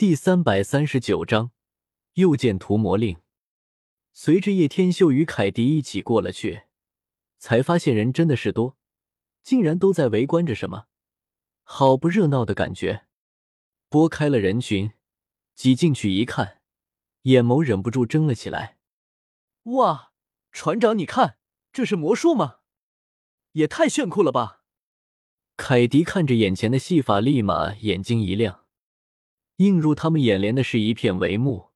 第三百三十九章，又见屠魔令。随着叶天秀与凯迪一起过了去，才发现人真的是多，竟然都在围观着什么，好不热闹的感觉。拨开了人群，挤进去一看，眼眸忍不住睁了起来。哇，船长，你看，这是魔术吗？也太炫酷了吧！凯迪看着眼前的戏法，立马眼睛一亮。映入他们眼帘的是一片帷幕，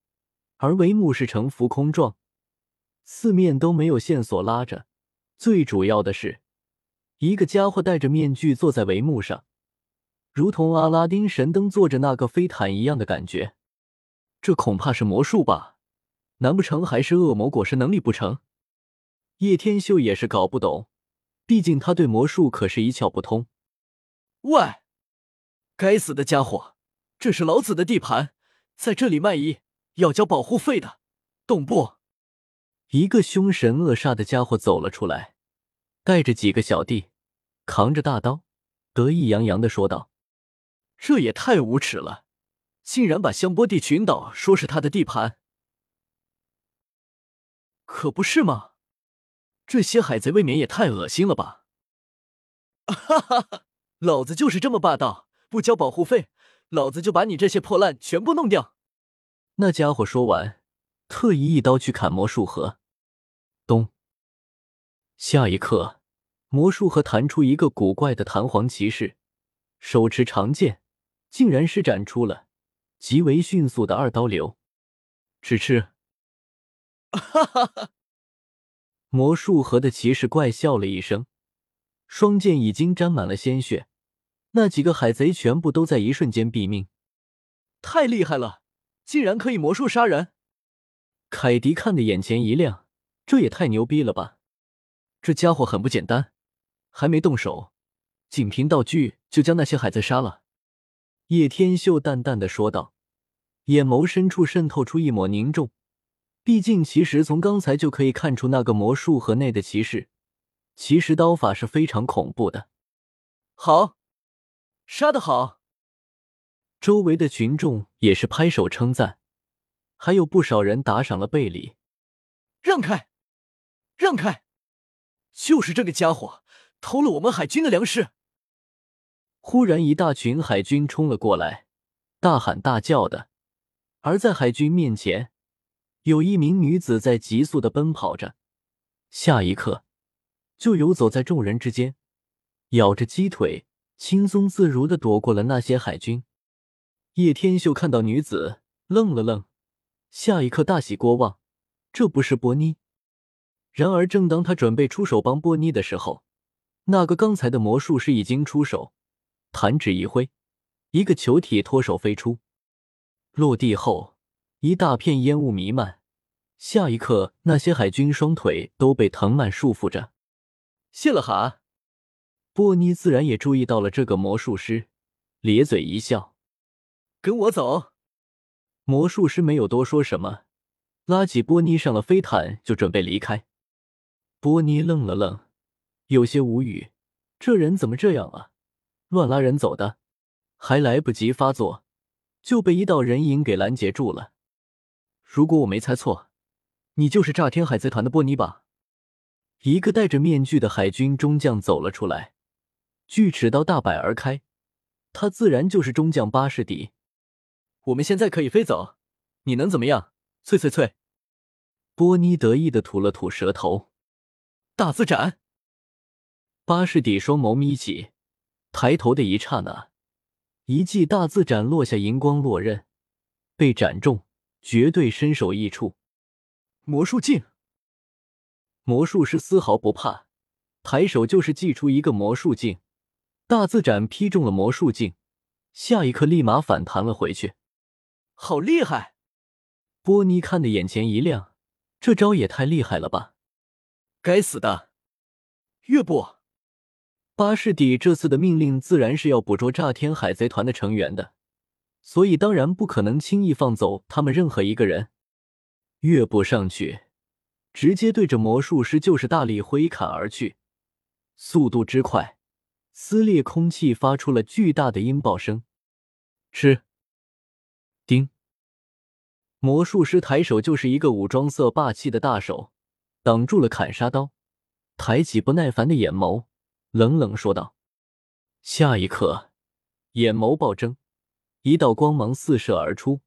而帷幕是呈浮空状，四面都没有线索拉着。最主要的是，一个家伙戴着面具坐在帷幕上，如同阿拉丁神灯坐着那个飞毯一样的感觉。这恐怕是魔术吧？难不成还是恶魔果实能力不成？叶天秀也是搞不懂，毕竟他对魔术可是一窍不通。喂，该死的家伙！这是老子的地盘，在这里卖艺要交保护费的，懂不？一个凶神恶煞的家伙走了出来，带着几个小弟，扛着大刀，得意洋洋的说道：“这也太无耻了，竟然把香波地群岛说是他的地盘，可不是吗？这些海贼未免也太恶心了吧！”哈哈哈，老子就是这么霸道，不交保护费。老子就把你这些破烂全部弄掉！那家伙说完，特意一刀去砍魔术盒。咚！下一刻，魔术盒弹出一个古怪的弹簧骑士，手持长剑，竟然施展出了极为迅速的二刀流。吃吃！哈哈哈！魔术盒的骑士怪笑了一声，双剑已经沾满了鲜血。那几个海贼全部都在一瞬间毙命，太厉害了！竟然可以魔术杀人！凯迪看的眼前一亮，这也太牛逼了吧！这家伙很不简单，还没动手，仅凭道具就将那些海贼杀了。叶天秀淡淡的说道，眼眸深处渗透出一抹凝重。毕竟，其实从刚才就可以看出，那个魔术盒内的骑士，其实刀法是非常恐怖的。好。杀得好！周围的群众也是拍手称赞，还有不少人打赏了贝里。让开，让开！就是这个家伙偷了我们海军的粮食！忽然，一大群海军冲了过来，大喊大叫的。而在海军面前，有一名女子在急速的奔跑着，下一刻就游走在众人之间，咬着鸡腿。轻松自如的躲过了那些海军。叶天秀看到女子，愣了愣，下一刻大喜过望，这不是波妮。然而，正当他准备出手帮波妮的时候，那个刚才的魔术师已经出手，弹指一挥，一个球体脱手飞出，落地后一大片烟雾弥漫。下一刻，那些海军双腿都被藤蔓束缚着。谢了哈。波妮自然也注意到了这个魔术师，咧嘴一笑：“跟我走。”魔术师没有多说什么，拉起波妮上了飞毯，就准备离开。波妮愣了愣，有些无语：“这人怎么这样啊？乱拉人走的，还来不及发作，就被一道人影给拦截住了。如果我没猜错，你就是炸天海贼团的波妮吧？”一个戴着面具的海军中将走了出来。锯齿刀大摆而开，他自然就是中将巴士底。我们现在可以飞走，你能怎么样？脆脆脆！波妮得意的吐了吐舌头。大字斩！巴士底双眸眯起，抬头的一刹那，一记大字斩落下，银光落刃，被斩中，绝对身首异处。魔术镜！魔术师丝毫不怕，抬手就是祭出一个魔术镜。大字斩劈中了魔术镜，下一刻立马反弹了回去。好厉害！波妮看的眼前一亮，这招也太厉害了吧！该死的，岳不！巴士底这次的命令自然是要捕捉炸天海贼团的成员的，所以当然不可能轻易放走他们任何一个人。岳不上去，直接对着魔术师就是大力挥砍而去，速度之快。撕裂空气，发出了巨大的音爆声。吃，叮。魔术师抬手就是一个武装色霸气的大手，挡住了砍杀刀，抬起不耐烦的眼眸，冷冷说道：“下一刻，眼眸暴睁，一道光芒四射而出，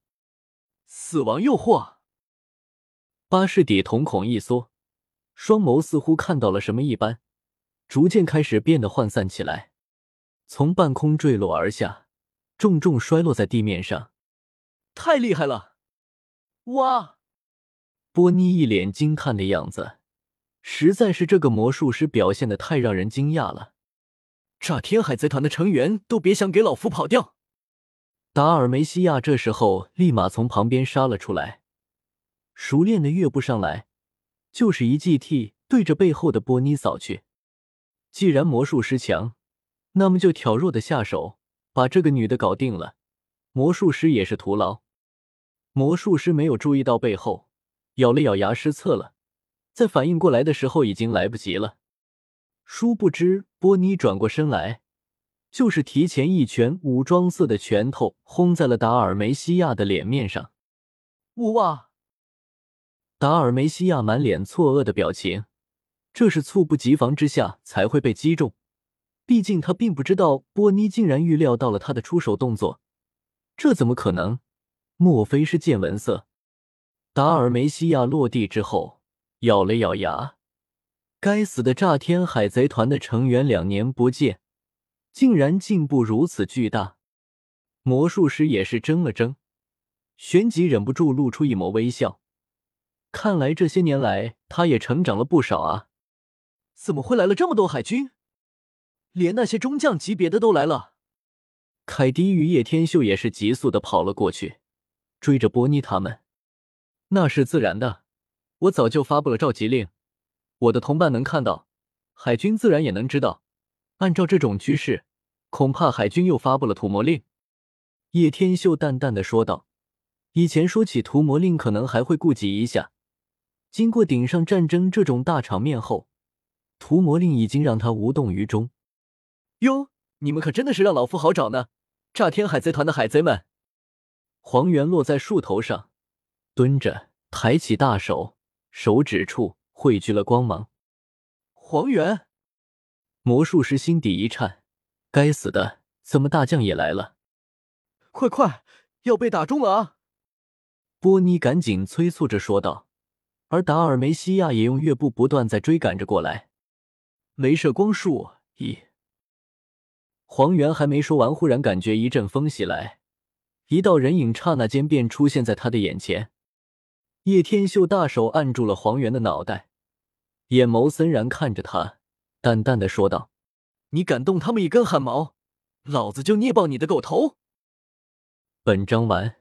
死亡诱惑。”巴士底瞳孔一缩，双眸似乎看到了什么一般，逐渐开始变得涣散起来，从半空坠落而下，重重摔落在地面上。太厉害了！哇！波妮一脸惊叹的样子，实在是这个魔术师表现的太让人惊讶了。炸天海贼团的成员都别想给老夫跑掉！达尔梅西亚这时候立马从旁边杀了出来。熟练的跃步上来，就是一 GT 对着背后的波妮扫去。既然魔术师强，那么就挑弱的下手，把这个女的搞定了，魔术师也是徒劳。魔术师没有注意到背后，咬了咬牙失策了。在反应过来的时候，已经来不及了。殊不知，波妮转过身来，就是提前一拳，武装色的拳头轰在了达尔梅西亚的脸面上。呜哇！达尔梅西亚满脸错愕的表情，这是猝不及防之下才会被击中。毕竟他并不知道波妮竟然预料到了他的出手动作，这怎么可能？莫非是见闻色？达尔梅西亚落地之后，咬了咬牙，该死的炸天海贼团的成员两年不见，竟然进步如此巨大。魔术师也是怔了怔，旋即忍不住露出一抹微笑。看来这些年来，他也成长了不少啊！怎么会来了这么多海军？连那些中将级别的都来了。凯迪与叶天秀也是急速的跑了过去，追着波妮他们。那是自然的，我早就发布了召集令，我的同伴能看到，海军自然也能知道。按照这种趋势，恐怕海军又发布了屠魔令。叶天秀淡淡的说道：“以前说起屠魔令，可能还会顾及一下。”经过顶上战争这种大场面后，屠魔令已经让他无动于衷。哟，你们可真的是让老夫好找呢！炸天海贼团的海贼们，黄猿落在树头上，蹲着，抬起大手，手指处汇聚了光芒。黄猿，魔术师心底一颤，该死的，怎么大将也来了？快快，要被打中了啊！波妮赶紧催促着说道。而达尔梅西亚也用乐步不断在追赶着过来，镭射光束一。黄猿还没说完，忽然感觉一阵风袭来，一道人影刹那间便出现在他的眼前。叶天秀大手按住了黄猿的脑袋，眼眸森然看着他，淡淡的说道：“你敢动他们一根汗毛，老子就捏爆你的狗头！”本章完。